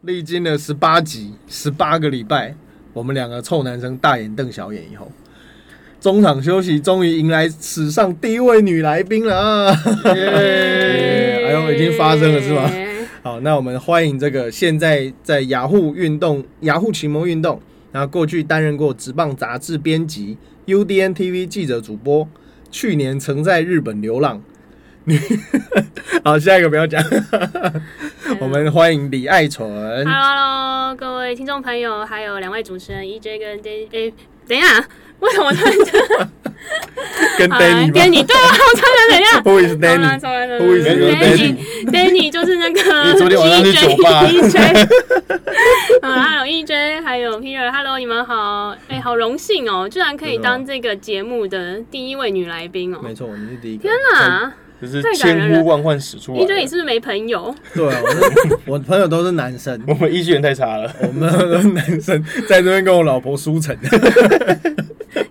好，历经了十八集、十八个礼拜，我们两个臭男生大眼瞪小眼以后，中场休息，终于迎来史上第一位女来宾了啊！耶 哎呦，已经发生了是吧？好，那我们欢迎这个现在在雅虎运动、雅虎奇摩运动，然后过去担任过职棒杂志编辑、UDN TV 记者、主播，去年曾在日本流浪。好，下一个不要讲。我们欢迎李爱纯。Hello，各位听众朋友，还有两位主持人 EJ 跟 D。哎，等一下，为什么突然间 跟 Danny？Danny 对啊，我突然等一下。Who is Danny？Who is Danny？Danny 就是那个。你昨天晚上去酒吧。EJ。啊，还有 EJ，还有 Peter。Hello，你们好。哎，好荣幸哦，居然可以当这个节目的第一位女来宾哦。没错，你是第一个。天哪！就是千呼万唤始出来。一堆你是不是没朋友？对啊，我 朋友都是男生。我们医学院太差了，我们都是男生在这边跟我老婆输成。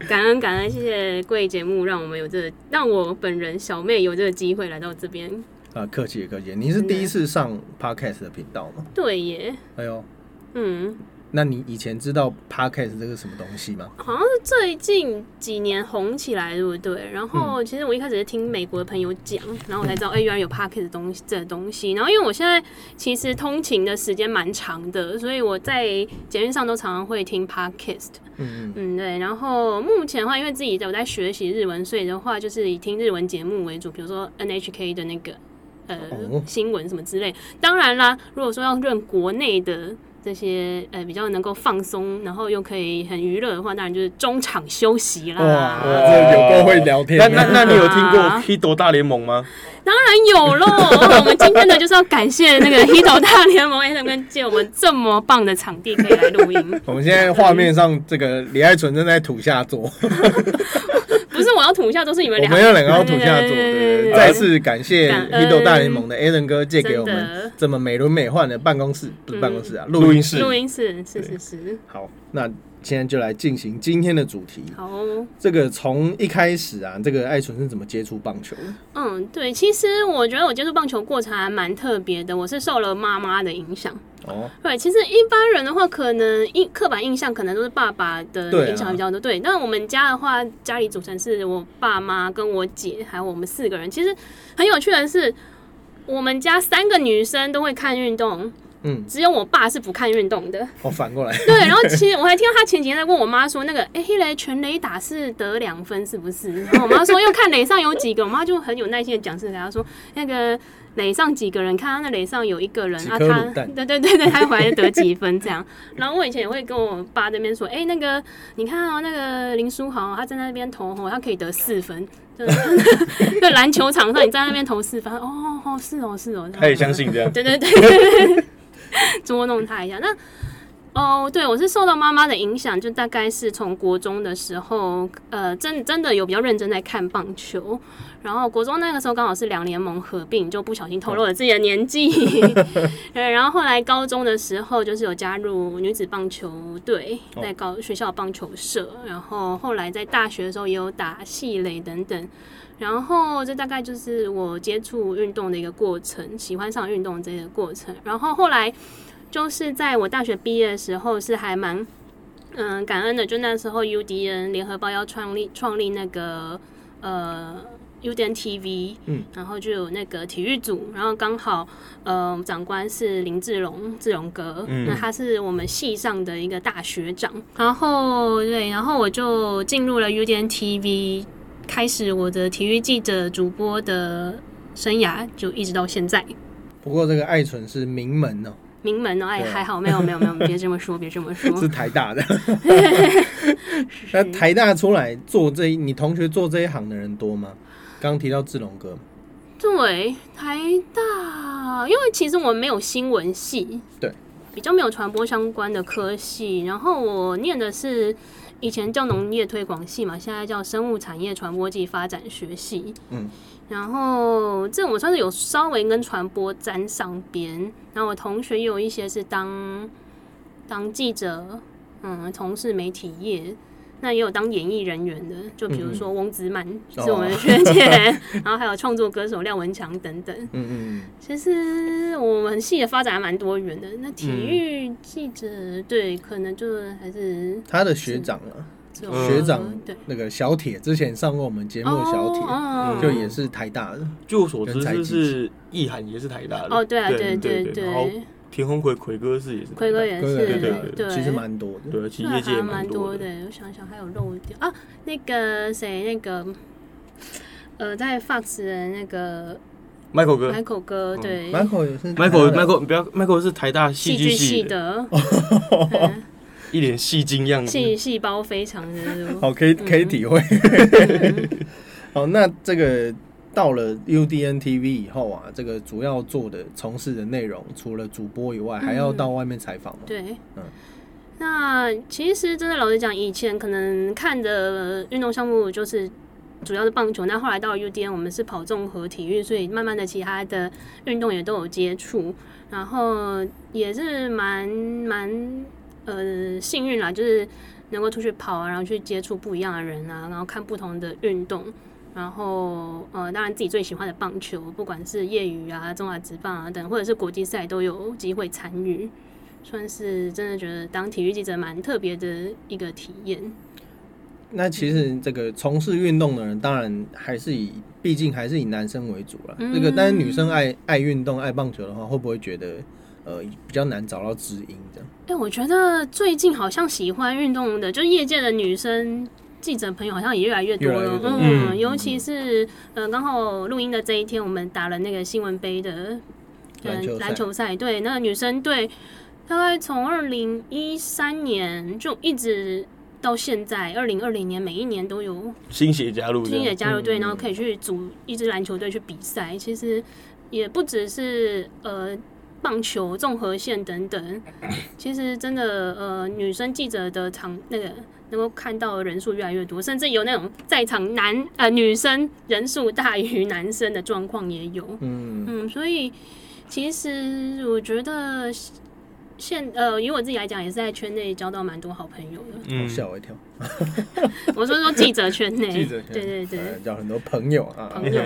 感恩感恩，谢谢贵节目，让我们有这个，让我本人小妹有这个机会来到这边。啊，客气客气，你是第一次上 podcast 的频道吗？对耶。哎呦，嗯。那你以前知道 podcast 这个什么东西吗？好像是最近几年红起来，对不对？然后其实我一开始是听美国的朋友讲，然后我才知道，哎，原来有 podcast 的东西，这东西。然后因为我现在其实通勤的时间蛮长的，所以我在捷运上都常常会听 podcast。嗯嗯对。然后目前的话，因为自己有在学习日文，所以的话就是以听日文节目为主，比如说 NHK 的那个呃新闻什么之类。当然啦，如果说要论国内的。这些呃比较能够放松，然后又可以很娱乐的话，当然就是中场休息啦。哇，这有够会聊天。那那那你有听过 《h i t 大联盟》吗？当然有喽。我们今天呢就是要感谢那个《h i t 大联盟》A 跟借我们这么棒的场地可以来录音。我们现在画面上这个李爱纯正在土下座。不是我要吐下，都是你们两个。我们要两个要吐下座的。再次感谢《i t 大联盟》的 a n 哥借给我们这么美轮美奂的办公室，不是办公室啊，录音室。录音室，是是是。好，那。现在就来进行今天的主题。好，这个从一开始啊，这个爱纯是怎么接触棒球？嗯，对，其实我觉得我接触棒球过程还蛮特别的。我是受了妈妈的影响。哦，对，其实一般人的话，可能印刻板印象可能都是爸爸的影响比较多。对，但我们家的话，家里组成是我爸妈跟我姐还有我们四个人。其实很有趣的是，我们家三个女生都会看运动。嗯，只有我爸是不看运动的。哦，反过来。对，然后其实我还听到他前几天在问我妈说，那个哎，黑雷全雷打是得两分是不是？然后我妈说要看垒上有几个，我妈就很有耐心的讲是给他说，那个垒上几个人，看他那垒上有一个人啊，他对对对对，他回来得几分这样。然后我以前也会跟我爸那边说，哎，那个你看哦，那个林书豪他在那边投吼，他可以得四分。在 篮球场上你在那边投四分，哦哦是哦是哦，他也相信这样。对对对。捉弄他一下，那哦，对我是受到妈妈的影响，就大概是从国中的时候，呃，真真的有比较认真在看棒球。然后国中那个时候刚好是两联盟合并，就不小心透露了自己的年纪。对，然后后来高中的时候，就是有加入女子棒球队，在高学校棒球社。然后后来在大学的时候也有打系垒等等。然后这大概就是我接触运动的一个过程，喜欢上运动这个过程。然后后来就是在我大学毕业的时候，是还蛮嗯感恩的。就那时候 UDN 联合报要创立创立那个呃 UDN TV，嗯，然后就有那个体育组，然后刚好呃长官是林志荣志荣哥，那他是我们系上的一个大学长。然后对，然后我就进入了 UDN TV。开始我的体育记者、主播的生涯，就一直到现在。不过这个爱纯是名门哦，名门哦，哎，还好，没有，没有，没有，别这么说，别这么说，是台大的。那台大出来做这一，你同学做这一行的人多吗？刚刚提到志龙哥，对，台大，因为其实我们没有新闻系，对，比较没有传播相关的科系，然后我念的是。以前叫农业推广系嘛，现在叫生物产业传播暨发展学系。嗯，然后这我算是有稍微跟传播沾上边。然后我同学也有一些是当当记者，嗯，从事媒体业。那也有当演艺人员的，就比如说翁子满哦是我们的学姐，然后还有创作歌手廖文强等等。嗯嗯其实我们系的发展还蛮多元的。那体育记者，对，可能就还是嗯，他的学长啊，这种学长对。那个小铁之前上过我们节目的小铁，哦就也是台大的。据我所知，就是意涵也是台大的。哦，对啊，对对对然后对，田宏奎奎哥是也是台大奎哥也是，对对对其实蛮多的。对，其实业界也蛮多的。我想想还有漏掉啊，那个谁，那个呃，在 Fox 的那个 Michael 哥。Michael 哥，嗯。对。Michael 也是，Michael 台大的。Michael 不要 Michael 是台大戏剧系系的，一脸戏精样子。细细胞非常的好，可以可以体会。好，那这个到了 UDN TV 以后啊，这个主要做的从事的内容，除了主播以外，还要到外面采访吗？对，嗯那其实真的老实讲，以前可能看的运动项目就是主要是棒球，那后来到了 UDN，我们是跑综合体育，所以慢慢的其他的运动也都有接触，然后也是蛮蛮呃幸运啦，就是能够出去跑啊，然后去接触不一样的人啊，然后看不同的运动。然后，呃，当然自己最喜欢的棒球，不管是业余啊、中华职棒啊等，或者是国际赛，都有机会参与。算是真的觉得当体育记者蛮特别的一个体验。那其实这个从事运动的人，当然还是以，毕竟还是以男生为主了。嗯这个，但是女生爱爱运动、爱棒球的话，会不会觉得呃比较难找到知音这样？哎、我觉得最近好像喜欢运动的，就业界的女生记者朋友好像也越来越多了。嗯，嗯尤其是呃，刚好录音的这一天，我们打了那个新闻杯的篮球赛篮球赛，对，那个女生队大概从二零一三年就一直。到现在，二零二零年每一年都有新血加入新血，加入队，嗯然后可以去组一支篮球队去比赛。其实也不只是呃棒球、综合线等等，其实真的呃女生记者的场那个能够看到的人数越来越多，甚至有那种在场男呃女生人数大于男生的状况也有。嗯，嗯，所以其实我觉得现呃以我自己来讲，也是在圈内交到蛮多好朋友的。我嗯，吓我一跳。我说说记者圈内，记者圈对对对，呃交很多朋友啊。朋友。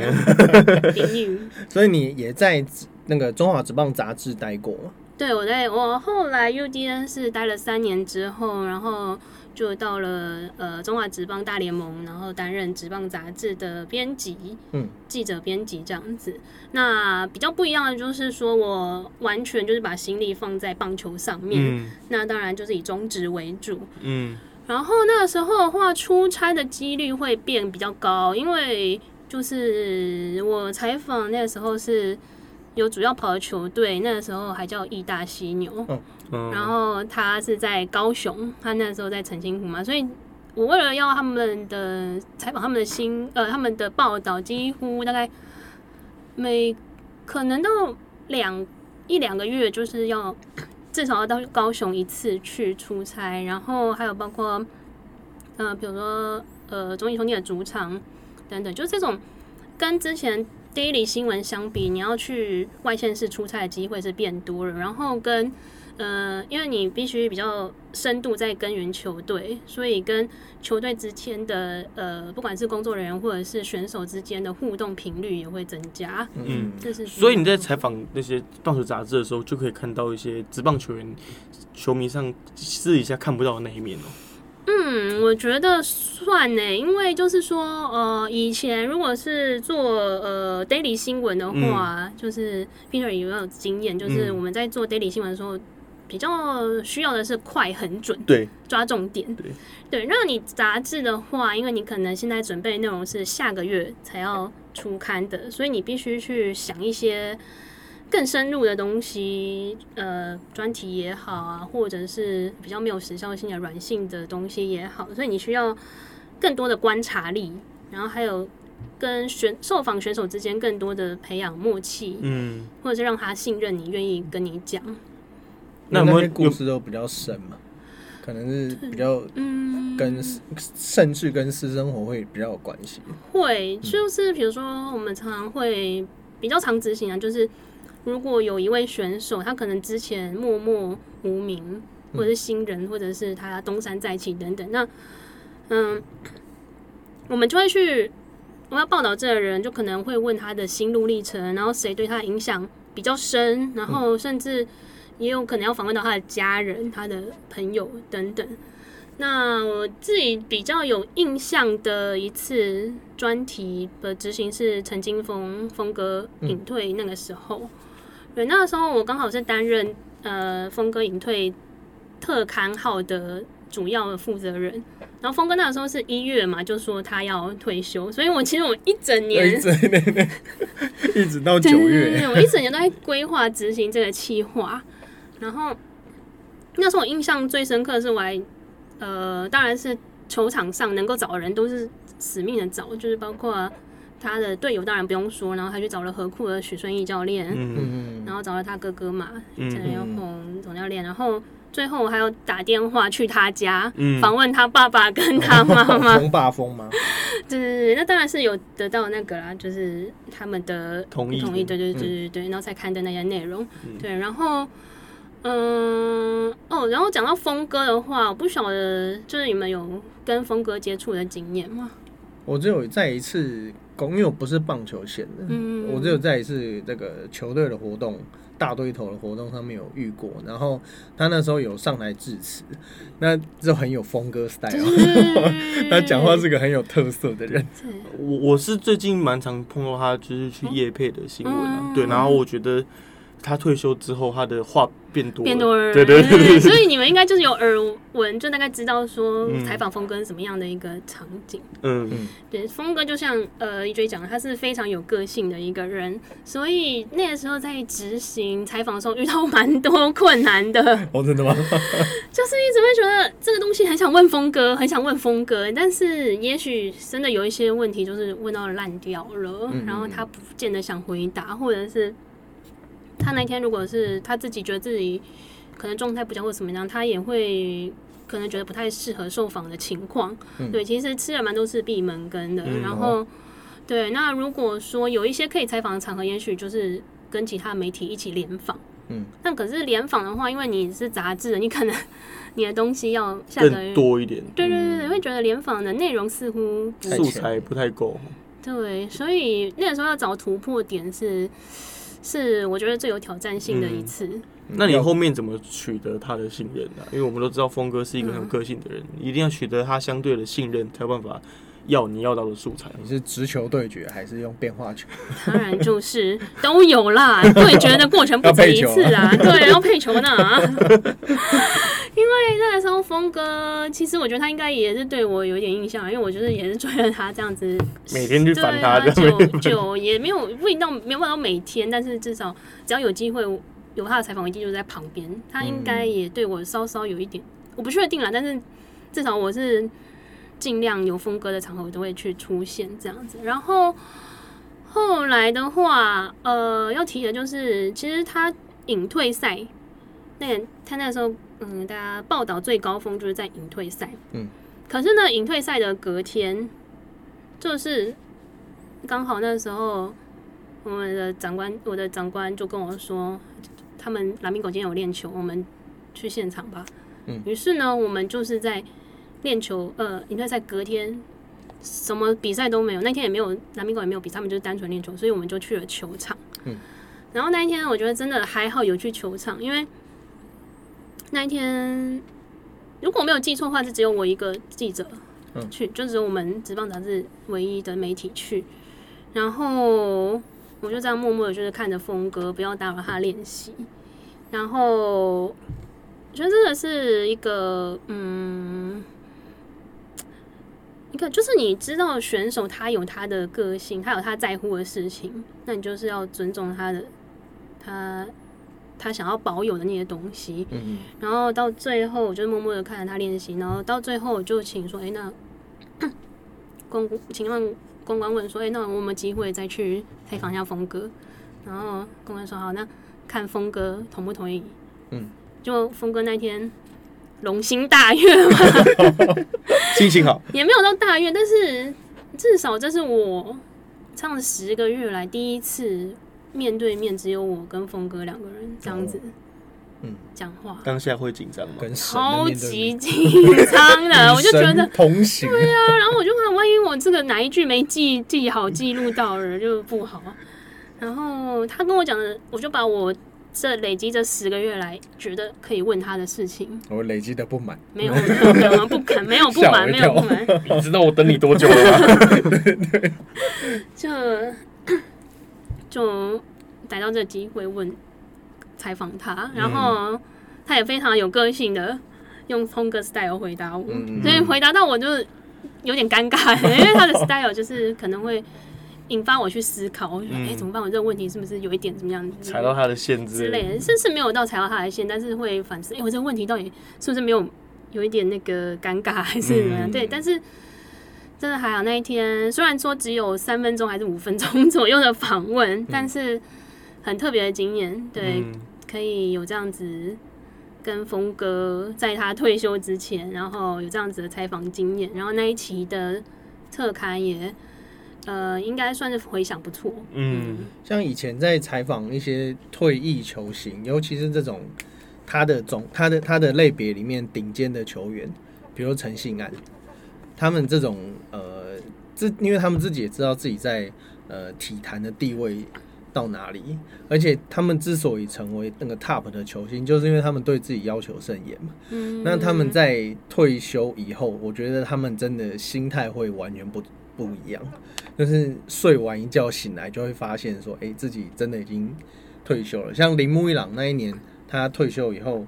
所以你也在那个中华职棒杂志待过吗？对，我在我后来 UDN 是待了三年之后，然后就到了呃中华职棒大联盟，然后担任职棒杂志的编辑，嗯，记者编辑这样子。那比较不一样的就是说我完全就是把心力放在棒球上面，嗯那当然就是以中职为主。嗯然后那个时候的话，出差的几率会变比较高，因为就是我采访那个时候是有主要跑的球队，那个时候还叫义大犀牛，嗯，然后他是在高雄，他那时候在澄清湖嘛，所以我为了要他们的采访他们的新呃他们的报道，几乎大概每可能到两一两个月，就是要至少要到高雄一次去出差，然后还有包括呃比如说呃中艺兄弟的主场等等，就是这种跟之前 daily 新闻相比，你要去外县市出差的机会是变多了，然后跟呃，因为你必须比较深度在耕耘球队，所以跟球队之间的呃，不管是工作人员或者是选手之间的互动频率也会增加。嗯这是所以你在采访那些棒球杂志的时候，就可以看到一些职棒球员、球迷上私底下看不到的那一面哦。嗯，我觉得算呢，因为就是说，呃，以前如果是做呃 daily 新闻的话，就是 Peter 有没有经验，就是嗯。我们在做 daily 新闻的时候，比较需要的是快、很准，对，抓重点。对。对，那你杂志的话，因为你可能现在准备内容是下个月才要出刊的，所以你必须去想一些更深入的东西，呃，专题也好啊，或者是比较没有时效性的软性的东西也好，所以你需要更多的观察力，然后还有跟选受访选手之间更多的培养默契，嗯，或者是让他信任你，愿意跟你讲。那那些故事都比较深嘛，可能是比较嗯，跟甚至跟私生活会比较有关系。会，就是比如说，我们常常会比较常执行啊，就是如果有一位选手，他可能之前默默无名，或者是新人，或者是他东山再起等等，那嗯，我们就会去，我们要报道这个人，就可能会问他的心路历程，然后谁对他的影响比较深，然后甚至也有可能要访问到他的家人、他的朋友等等。那我自己比较有印象的一次专题的执行是陈金峰峰哥隐退那个时候，对，那个时候我刚好是担任呃峰哥隐退特刊号的主要的负责人，然后峰哥那个时候是一月嘛，就说他要退休，所以我其实我一整年 一直到九月，对，我一整年都在规划执行这个计划。然后那时候我印象最深刻的是我还呃，当然是球场上能够找的人都是死命的找，就是包括他的队友，当然不用说，然后他去找了何库的许顺义教练，嗯。嗯。然后找了他哥哥嘛，嗯。陈元宏总教练，然后最后我还有打电话去他家。嗯。访问他爸爸跟他妈妈，风霸风吗？对对对，那当然是有得到那个啦，就是他们的同意同意，对对对对对，然后才刊登那些内容，嗯。对，然后嗯哦，然后讲到峰哥的话，我不晓得就是你们有跟峰哥接触的经验吗？我只有在一次公，因为我不是棒球线的，嗯我只有在一次这个球队的活动。大堆头的活动上面有遇过，然后他那时候有上台致辞，那就很有风格 style，他 讲话是个很有特色的人。我我是最近蛮常碰到他，就是去夜配的新闻啊，嗯对，然后我觉得他退休之后，他的话变多了，变多人，对对对 所以你们应该就是有耳闻，就大概知道说嗯采访峰哥是什么样的一个场景。嗯。对，峰哥就像呃一追讲的，他是非常有个性的一个人，所以那个时候在执行采访的时候遇到蛮多困难的，哦，真的吗？就是一直会觉得这个东西很想问峰哥，很想问峰哥，但是也许真的有一些问题就是问到烂掉了，嗯。然后他不见得想回答，或者是他那天如果是他自己觉得自己可能状态不佳或怎么样，他也会。可能觉得不太适合受访的情况，嗯对，其实吃了蛮多是闭门羹的。嗯然后，对，那如果说有一些可以采访的场合，也许就是跟其他媒体一起联访。嗯，但可是联访的话，因为你是杂志，你可能你的东西要下个更多一点，对对对对，会觉得联访的内容似乎素材不太够，对，所以那个时候要找突破点是是我觉得最有挑战性的一次。那你后面怎么取得他的信任呢、因为我们都知道峰哥是一个很有个性的人，你一定要取得他相对的信任，才有办法要你要到的素材。你是直球对决还是用变化球？当然就是都有啦，对决的过程不止一次啊，对，要配球呢。因为那个时候峰哥，其实我觉得他应该也是对我有一点印象，因为我就是也是追着他这样子，每天去烦他就就也没有不一定到没有办法到每天，但是至少只要有机会有他的采访，我一定就在旁边。他应该也对我稍稍有一点，我不确定啦，但是至少我是尽量有风格的场合，我都会去出现这样子。然后后来的话，呃，要提的就是，其实他隐退赛那个，他那时候，嗯，大家报道最高峰就是在隐退赛，嗯，可是呢，隐退赛的隔天，就是刚好那时候，我们的长官，我的长官就跟我说，他们蓝冰狗今天有练球，我们去现场吧。嗯于是呢，我们就是在练球，呃，隐退赛隔天什么比赛都没有，那天也没有南冰馆也没有比赛，他们就是单纯练球，所以我们就去了球场。嗯，然后那一天我觉得真的还好有去球场，因为那一天如果我没有记错的话，是只有我一个记者嗯去，就只有我们职棒杂志唯一的媒体去，然后我就这样默默的，就是看着峰哥，不要打扰他练习，然后我觉得真的是一个嗯。一个就是你知道选手他有他的个性，他有他在乎的事情，那你就是要尊重他的，他他想要保有的那些东西。嗯，然后到最后，我就默默的看着他练习，然后到最后我就请说，哎、那公请问公关问说，哎、那我们有机会再去采访一下峰哥？然后公关说好，那看峰哥同不同意？嗯，就峰哥那天龙心大悦嘛，心情好，也没有到大悦，但是至少这是我唱了十个月来第一次面对面只有我跟峰哥两个人这样子。嗯讲话，当下会紧张吗？跟超级紧张的，我就觉得。同行，对啊，然后我就怕，万一我这个哪一句没记记好，记录到了就不好。然后他跟我讲的，我就把我这累积这十个月来觉得可以问他的事情，我累积的不满，没有没有不肯，没有不满，没有不跳满，你知道我等你多久了吗？就就逮到这个机会问采访他，然后他也非常有个性的用风格 style 回答我，嗯。所以回答到我就有点尴尬，因为他的 style 就是可能会引发我去思考，我就说哎、嗯怎么办？我这个问题是不是有一点怎么样踩到他的线之之类的，甚至没有到踩到他的线，但是会反思，哎、我这个问题到底是不是没有有一点那个尴尬，还是怎么样？嗯对，但是真的还好，那一天虽然说只有三分钟还是五分钟左右的访问，但是很特别的经验，对，嗯可以有这样子。跟峰哥在他退休之前，然后有这样子的采访经验，然后那一期的特刊也，呃，应该算是回想不错。嗯像以前在采访一些退役球星，尤其是这种他的总他的他的类别里面顶尖的球员，比如陈信安，他们这种呃，自因为他们自己也知道自己在呃体坛的地位到哪里，而且他们之所以成为那个 top 的球星，就是因为他们对自己要求甚严嘛。嗯，那他们在退休以后，我觉得他们真的心态会完全不不一样，就是睡完一觉醒来就会发现说，哎、自己真的已经退休了。像铃木一朗那一年，他退休以后，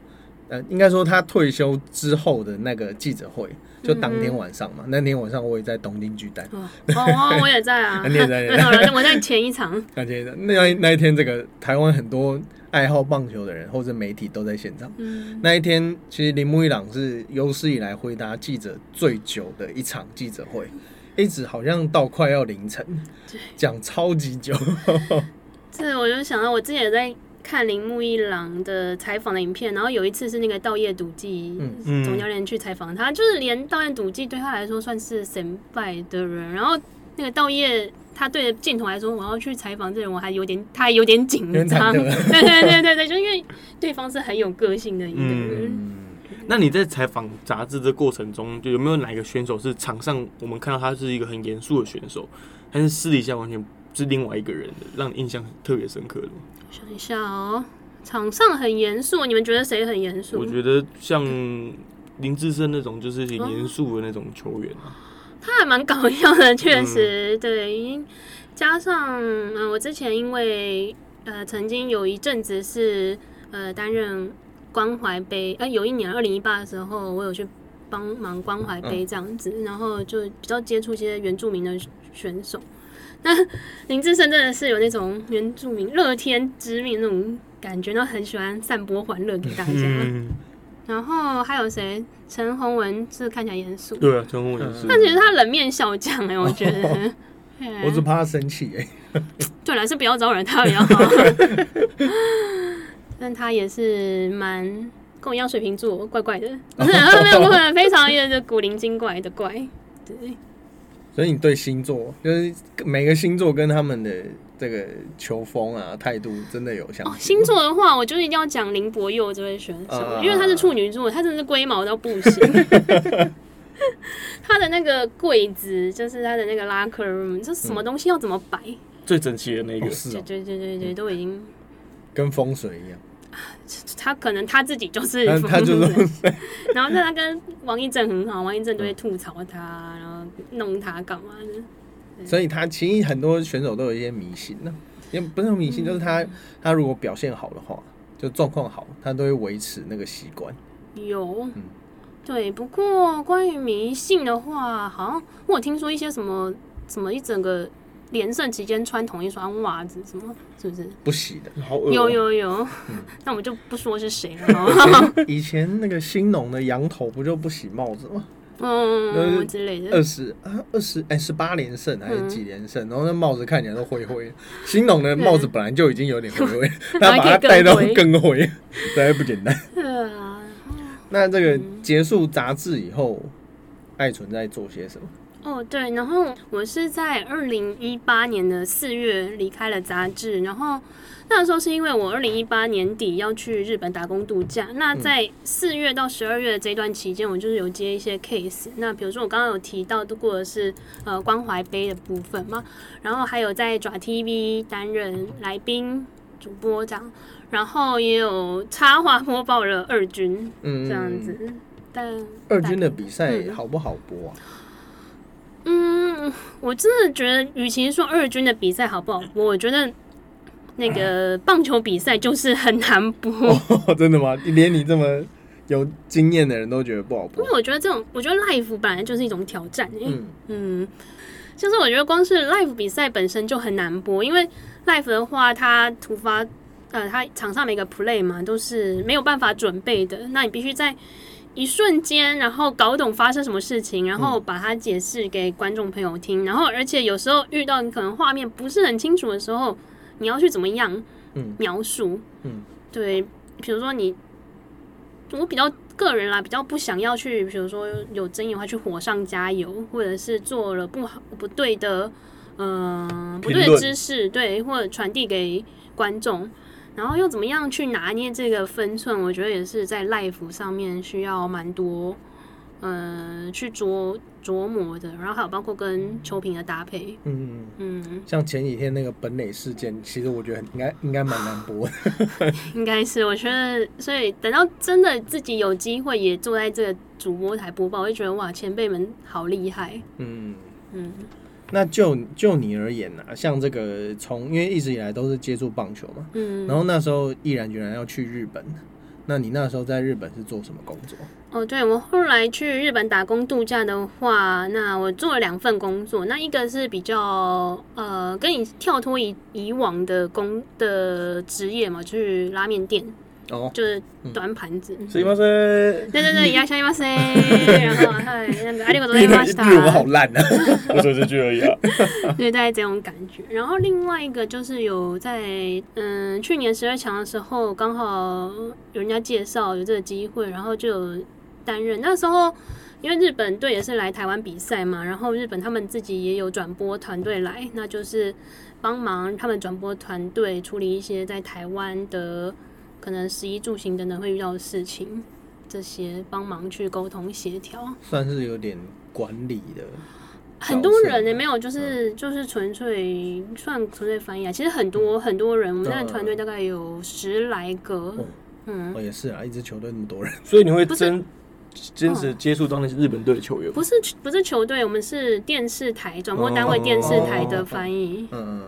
呃，应该说他退休之后的那个记者会，就当天晚上嘛，那天晚上我也在东京巨蛋，哦哦，我也在啊，你也 在。我在前一场，而且那那一天，这个台湾很多爱好棒球的人或者媒体都在现场。嗯，那一天，其实铃木一朗是有史以来回答记者最久的一场记者会，一直好像到快要凌晨，讲超级久。这我就想到我之前也在看铃木一郎的采访的影片，然后有一次是那个道业笃纪总教练去采访他，就是连道业笃纪对他来说算是神拜的人，然后那个道业。他对着镜头来说：“我要去采访这人，我还有点，他还有点紧张。对对对对对，就因为对方是很有个性的一个人。嗯，那你在采访杂志的过程中，就有没有哪一个选手是场上我们看到他是一个很严肃的选手，但是私底下完全是另外一个人的，让你印象特别深刻的吗？想一下哦，场上很严肃，你们觉得谁很严肃？我觉得像林志胜那种就是很严肃的那种球员啊，他还蛮搞笑的，确实，对。加上，嗯、我之前因为呃，曾经有一阵子是呃担任关怀杯，呃，有一年二零一八的时候，我有去帮忙关怀杯这样子，然后就比较接触一些原住民的选手。那 林志胜真的是有那种原住民乐天知命那种感觉，然后很喜欢散播欢乐给大家。嗯，然后还有谁？陈宏文是看起来严肃，对啊，陈宏文是，但其实他冷面笑匠哎、我觉得。对我只怕他生气哎、对了，是不要招惹他比较好。但他也是蛮跟我一样水瓶座，怪怪的，没有没有不可能，非常的古灵精怪的怪。对，所以你对星座，就是每个星座跟他们的这个球风啊态度，真的有相哦，星座的话，我就一定要讲林柏佑这位选手，啊因为他是处女座，他真的是龟毛到不行。他的那个柜子，就是他的那个 locker room，这什么东西要怎么摆？最整齐的那个。哦，是哦，对对对对对，都已经跟风水一样。他可能他自己就是他他就是然后他跟王一正很好，王一正都会吐槽他，然后弄他干嘛的。所以他其实很多选手都有一些迷信呢、也不是迷信，就是他他如果表现好的话，就状况好，他都会维持那个习惯。有，对。不过关于迷信的话，好像我有听说一些什么什么一整个连胜期间穿同一双袜子，什么是不是？不洗的。好恶哦有有有，那我们就不说是谁了？以前那个兴农的羊头不就不洗帽子吗？嗯之类的二。十啊，二十哎，十八连胜还是嗯几连胜？然后那帽子看起来都灰灰的。新农的帽子本来就已经有点灰灰，他把它戴到更灰更灰，实在不简单。对啊，那这个结束杂志以后，爱存在做些什么？哦，对，然后我是在二零一八年的四月离开了杂志，然后那时候是因为我二零一八年底要去日本打工度假，那在四月到十二月的这段期间，我就是有接一些 case，那比如说我刚刚有提到过的是呃关怀杯的部分嘛，然后还有在爪 TV 担任来宾主播这样，然后也有插画播报了二军嗯这样子，但二军的比赛嗯。好不好播啊？嗯，我真的觉得，与其说二军的比赛好不好播，我觉得那个棒球比赛就是很难播。哦，真的吗？连你这么有经验的人都觉得不好播因为？我觉得这种，我觉得 live 本来就是一种挑战、欸，嗯嗯，就是我觉得光是 live 比赛本身就很难播，因为 live 的话，它突发，呃，它场上每个 play 嘛都是没有办法准备的，那你必须在一瞬间，然后搞懂发生什么事情，然后把它解释给观众朋友听，然后而且有时候遇到你可能画面不是很清楚的时候，你要去怎么样嗯描述？嗯，对，比如说你，我比较个人啦，比较不想要去，比如说有争议的话，去火上加油，或者是做了不好不对的，呃，不对的知识，对，或者传递给观众。然后又怎么样去拿捏这个分寸？我觉得也是在 life 上面需要蛮多，呃，去琢琢磨的。然后还有包括跟球评的搭配，嗯，嗯，像前几天那个本垒事件，其实我觉得应该应该蛮难播的。应该是，我觉得，所以等到真的自己有机会也坐在这个主播台播报，我就觉得哇，前辈们好厉害。嗯，嗯，那就就你而言啊，像这个从因为一直以来都是接触棒球嘛，嗯，然后那时候毅然决然要去日本，那你那时候在日本是做什么工作？哦，对我后来去日本打工度假的话，那我做了两份工作，那一个是比较呃，跟你跳脱以以往的工的职业嘛，去拉面店，哦，就是端盘子。すいません。对对对，いらっしゃいませ。然后嗨，那个ありがとうございました。日文好烂啊！我只有这句而已啊。对，大概这种感觉。然后另外一个就是有在嗯去年十二强的时候，刚好有人家介绍有这个机会，然后就有担任。那时候因为日本队也是来台湾比赛嘛，然后日本他们自己也有转播团队来，那就是帮忙他们转播团队处理一些在台湾的 可能食衣住行等等会遇到的事情，这些帮忙去沟通协调。算是有点管理的，很多人也没有，就是嗯就是纯粹算纯粹翻译啊。其实很多很多人，我们那个团队大概有十来个哦，嗯，哦也是啊，一支球队那么多人，所以你会真坚持接触到那些日本队的球员吗？不是不是球队，我们是电视台转播单位哦电视台的翻译。嗯，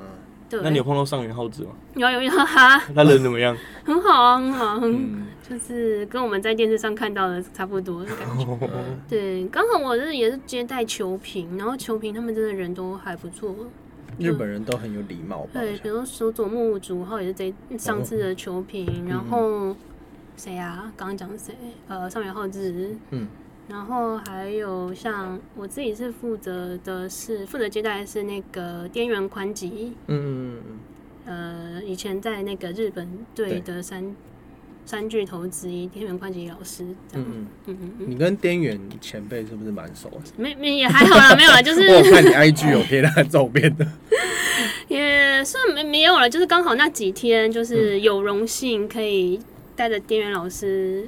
对，那你有碰到上原浩子吗？有有有哈，他人怎么样？很好啊，很好，很嗯就是跟我们在电视上看到的差不多的感觉。对，刚好我是也是接待球评，然后球评他们真的人都还不错。日本人都很有礼貌吧？对，比如说佐木主浩也是这上次的球评，然后谁啊？刚刚讲谁？呃，上原浩志，嗯，然后还有像我自己是负责的是负责接待的是那个滇原宽吉，嗯嗯嗯呃，以前在那个日本队的三三巨头之一滇原宽吉老师，这样，嗯嗯。嗯你跟滇原前辈是不是蛮熟的？没没也还好啦，没有啦，就是 我看你 IG 有贴他的照片的，也算没没有了，就是刚好那几天，嗯就是有荣幸可以带着店员老师，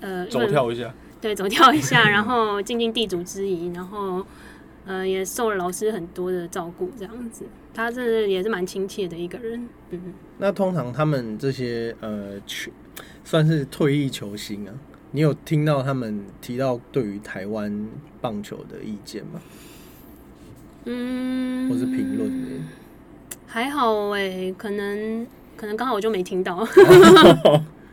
呃，走跳一下，对，走跳一下，然后尽尽地主之谊，然后呃，也受了老师很多的照顾，这样子，他是也是蛮亲切的一个人，嗯，那通常他们这些呃球算是退役球星啊，你有听到他们提到对于台湾棒球的意见吗？嗯，或是评论的？还好哎、可能可能刚好我就没听到，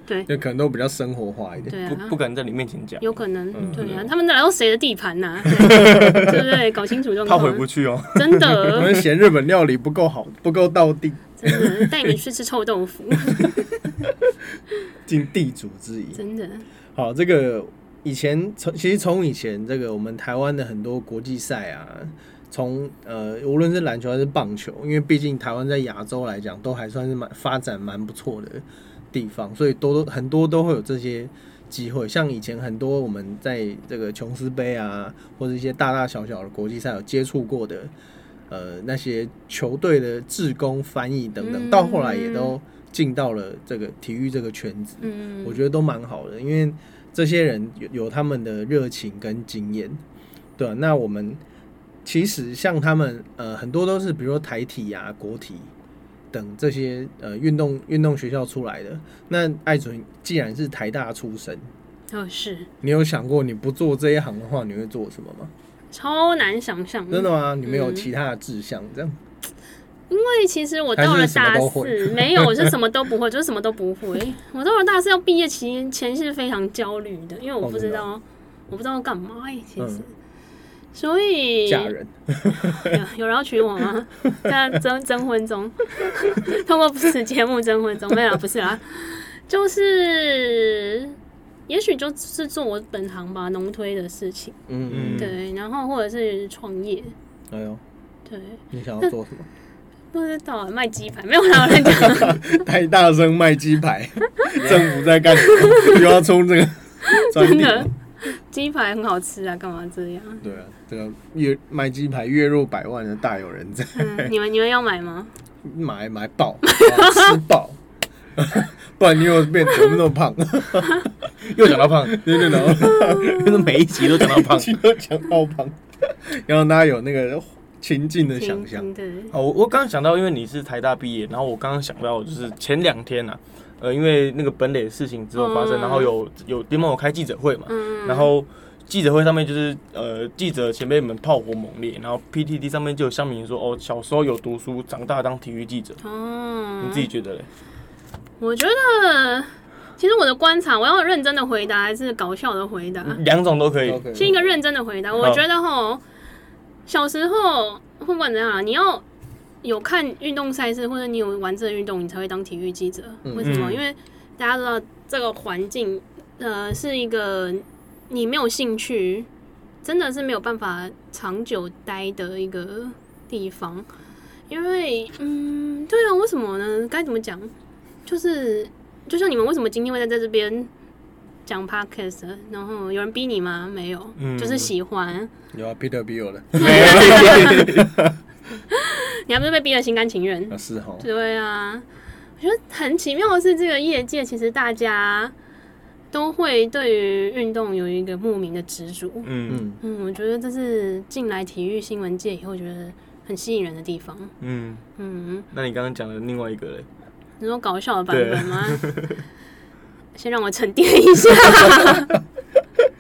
对就可能都比较生活化一点。对啊不不。敢在你面前讲，有可能，嗯对啊，他们来到谁的地盘呐、对对不对？搞清楚就他。回不去哦。真我的，们嫌日本料理不够好，不够到地，真的带你们去吃臭豆腐，尽地主之谊。真的。好，这个以前从其实从以前这个我们台湾的很多国际赛啊，从呃无论是篮球还是棒球，因为毕竟台湾在亚洲来讲都还算是蛮发展蛮不错的地方，所以多很多都会有这些机会。像以前很多我们在这个琼斯杯啊，或者一些大大小小的国际赛有接触过的，呃，那些球队的志工、翻译等等，嗯到后来也都进到了这个体育这个圈子。嗯，我觉得都蛮好的，因为这些人有有他们的热情跟经验，对啊那我们其实像他们呃很多都是比如说台体啊、国体等这些呃运动运动学校出来的。那艾准既然是台大出身，哦是你有想过你不做这一行的话，你会做什么吗？超难想象，真的吗？你没有嗯其他的志向这样？因为其实我到了大四，没有，我是什么都不会，就是什么都不会。我到了大四要毕业期前是非常焦虑的，因为我不知道，我不知道要干嘛哎、其实。嗯所以嫁人？有有人要娶我吗？在征征婚中，通过此节目征婚中，没有，不是啦，就是也许就是做我本行吧，农推的事情，嗯嗯嗯，对，然后或者是创业，哎呦，对，你想要做什么？不知道卖鸡排没有啦，我乱讲。太大声卖鸡排，政府在干什么？又要冲这个？真的，鸡排很好吃啊，干嘛这样？对啊，这个月卖鸡排月入百万的大有人在，嗯，你们你们要买吗？买买爆，啊吃爆，不然你又变怎么那么 胖？又讲到胖，对对对，就是每一集都讲到胖。其都讲到胖，然后大家有那个情境的想象。对，哦，我我刚刚想到，因为你是台大毕业，然后我刚刚想到就是前两天啊，呃，因为那个本垒的事情之后发生，嗯然后有有联盟有开记者会嘛，嗯，然后记者会上面就是呃记者前辈们炮火猛烈，然后 PTT 上面就有乡民说哦，小时候有读书，长大当体育记者，哦，你自己觉得嘞？我觉得，其实我的观察，我要认真的回答还是搞笑的回答？两种都可以。是一个认真的回答。我觉得吼，小时候不管怎样啊，你要有看运动赛事，或者你有玩这个运动，你才会当体育记者。嗯为什么？嗯因为大家都知道这个环境，呃，是一个你没有兴趣，真的是没有办法长久待的一个地方。因为，嗯，对啊，为什么呢？该怎么讲？就是，就像你们为什么今天会在在这边讲 podcast，然后有人逼你吗？没有，嗯就是喜欢。有啊，Peter Bill 的你还不是被逼得心甘情愿？啊是哈，对啊，我觉得很奇妙的是，这个业界其实大家都会对于运动有一个莫名的执着。嗯嗯嗯，我觉得这是进来体育新闻界以后，觉得很吸引人的地方。嗯，嗯，那你刚刚讲的另外一个嘞？你说搞笑的版本吗？先让我沉淀一下。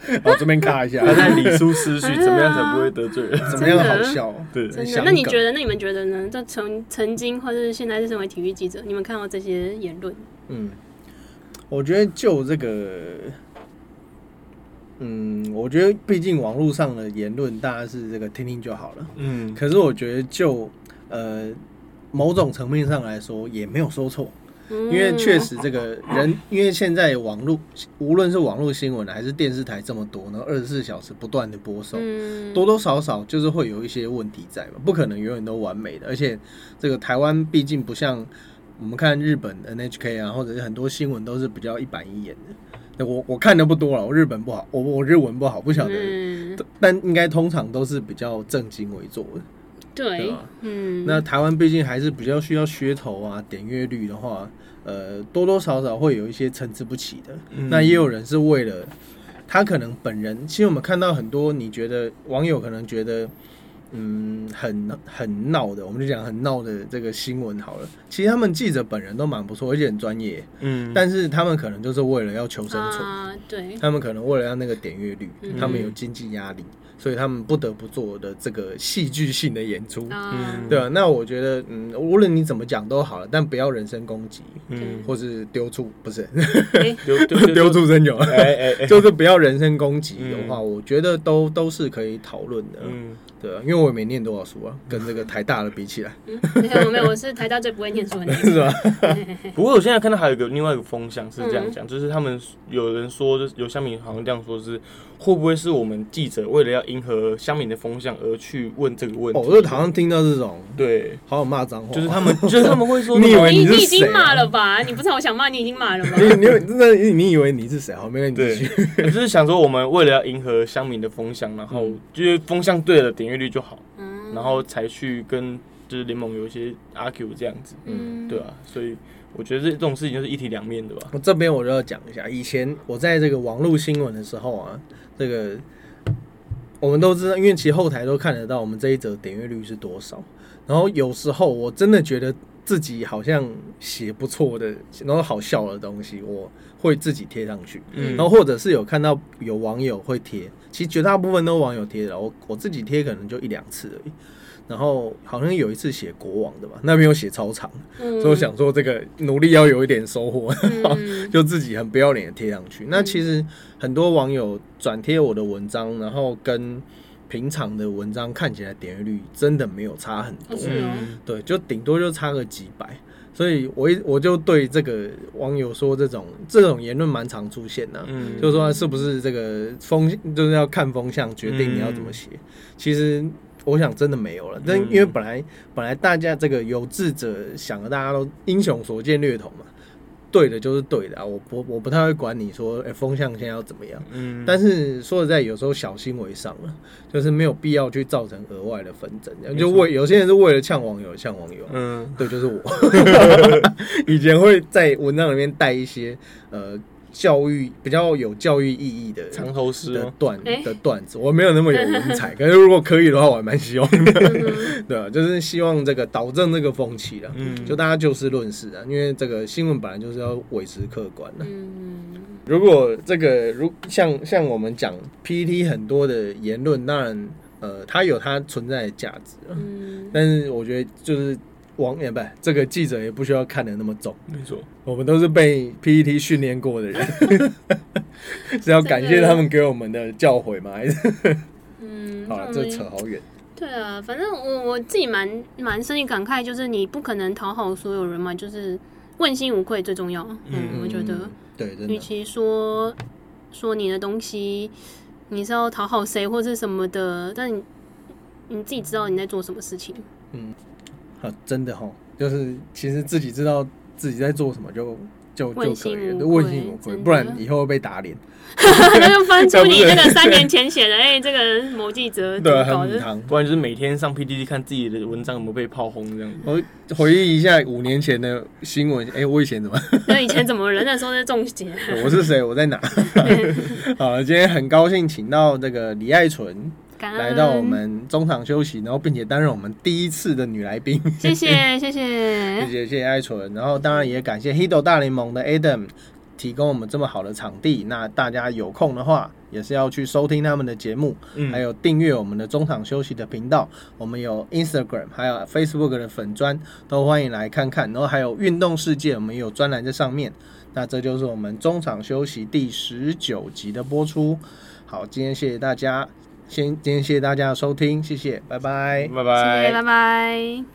好这边看一下，他在理出思绪，怎么样才不会得罪人？怎么样好笑？对，那你觉得？那你们觉得呢？就曾曾经或者是现在是身为体育记者，你们看到这些言论，嗯，我觉得就这个，嗯，我觉得毕竟网络上的言论，大家是这个听听就好了。嗯可是我觉得就呃某种层面上来说，也没有说错，因因为确实这个人，因为现在网络无论是网络新闻还是电视台这么多，然后二十四小时不断的播送，嗯多多少少就是会有一些问题在嘛，不可能永远都完美的。而且这个台湾毕竟不像我们看日本 NHK 啊，或者是很多新闻都是比较一板一眼的。那我我看的不多了，我日本不好，我我日文不好，不晓得。嗯，但应该通常都是比较正经为做的。对嗯，那台湾毕竟还是比较需要噱头啊、点阅率的话，呃，多多少少会有一些参差不齐的。嗯。那也有人是为了他可能本人，其实我们看到很多，你觉得网友可能觉得，嗯，很很闹的，我们就讲很闹的这个新闻好了。其实他们记者本人都蛮不错，而且很专业，嗯，但是他们可能就是为了要求生存，啊，对，他们可能为了要那个点阅率，嗯。他们有经济压力，所以他们不得不做的这个戏剧性的演出。啊，嗯对啊，那我觉得，嗯，无论你怎么讲都好了，但不要人身攻击，嗯，或是丢出，不是。哎 丢丢丢，出真有，哎哎哎，就是不要人身攻击的话，嗯。我觉得都都是可以讨论的。嗯，对啊，因为我也没念多少书啊，跟这个台大的比起来，嗯，没有没有，我是台大最不会念书的那 是。吧？不过我现在看到还有一个另外一个风向是这样嗯讲，就是他们有人说，就是有乡民好像这样说是，会不会是我们记者为了要迎合乡民的风向而去问这个问题？哦，我就好像听到这种，对，好有骂脏话，就是他们，就是他们会说，你以为你是你你已经骂了吧？你不是我想骂，你已经骂了吧？你你真的你你以为你是谁？好，没关系，对继续。我就是想说，我们为了要迎合乡民的风向，然后嗯就是风向对了，点阅率就好，嗯，然后才去跟就是联盟有一些 argue 这样子，嗯，对啊，所以我觉得这这种事情就是一体两面的吧。我这边我就要讲一下，以前我在这个网络新闻的时候啊，这个我们都知道，因为其实后台都看得到我们这一则点阅率是多少。然后有时候我真的觉得自己好像写不错的，然后好笑的东西，我会自己贴上去。嗯然后或者是有看到有网友会贴，其实绝大部分都是网友贴的，我我自己贴可能就一两次而已。然后好像有一次写国王的吧，那边有写超长，嗯。所以我想说这个努力要有一点收获，嗯。就自己很不要脸的贴上去。那其实很多网友转贴我的文章，然后跟平常的文章看起来点阅率真的没有差很多。对，就顶多就差个几百。所以我一我就对这个网友说，这种这种言论蛮常出现的、啊。嗯，就是说是不是这个风，就是要看风向决定你要怎么写。其实我想真的没有了，但嗯。因为本来本来大家这个有志者想的，大家都英雄所见略同嘛，对的就是对的啊，我不我不太会管你说，哎、风向现在要怎么样。嗯，但是说实在，有时候小心为上了，就是没有必要去造成额外的纷争。错。就为有些人是为了呛网友，呛网友，嗯，对，就是我。以前会在文章里面带一些呃教育比较有教育意义的长头诗的？段哎的段子，我没有那么有文采，可是如果可以的话，我还蛮希望的。嗯 对啊，就是希望这个导正这个风气啦。嗯，就大家就事论事啊，因为这个新闻本来就是要维持客观的。嗯如果这个如像像我们讲 PPT 很多的言论，当然呃它有它存在的价值啊，嗯，但是我觉得就是网也不这个记者也不需要看得那么重。没错，我们都是被 PPT 训练过的人，是要感谢他们给我们的教诲吗？还是嗯，好了，这扯好远。对啊，反正我我自己蛮蛮深的感慨，就是你不可能讨好所有人嘛，就是问心无愧最重要。嗯，我觉得嗯，对，与其说说你的东西你是要讨好谁或是什么的，但你你自己知道你在做什么事情。啊，真的哈，就是其实自己知道自己在做什么就就就可以了，问愧心无愧，不然以后会被打脸。那就翻出你那个 三年前写的，哎、这个某记者怎对啊，么搞的？很汤。不然就是每天上 PPT 看自己的文章有没有被炮轰这样子。我回忆一下五年前的新闻，哎、我以前怎么？那以前怎么人那时候在中邪？我是谁？我在哪？好了，今天很高兴请到这个李爱纯感恩来到我，们中场休息，然后并且担任我们第一次的女来宾。谢谢谢 谢谢。谢谢谢爱纯，然后当然也感谢 Hido 大联盟的 Adam 提供我们这么好的场地。那大家有空的话，也是要去收听他们的节目，嗯还有订阅我们的中场休息的频道。我们有 Instagram 还有 Facebook 的粉砖，都欢迎来看看。然后还有运动世界，我们也有专栏在上面。那这就是我们中场休息第十九集的播出。好，今天谢谢大家，先今天谢谢大家的收听，谢谢，拜拜。拜谢谢，拜拜。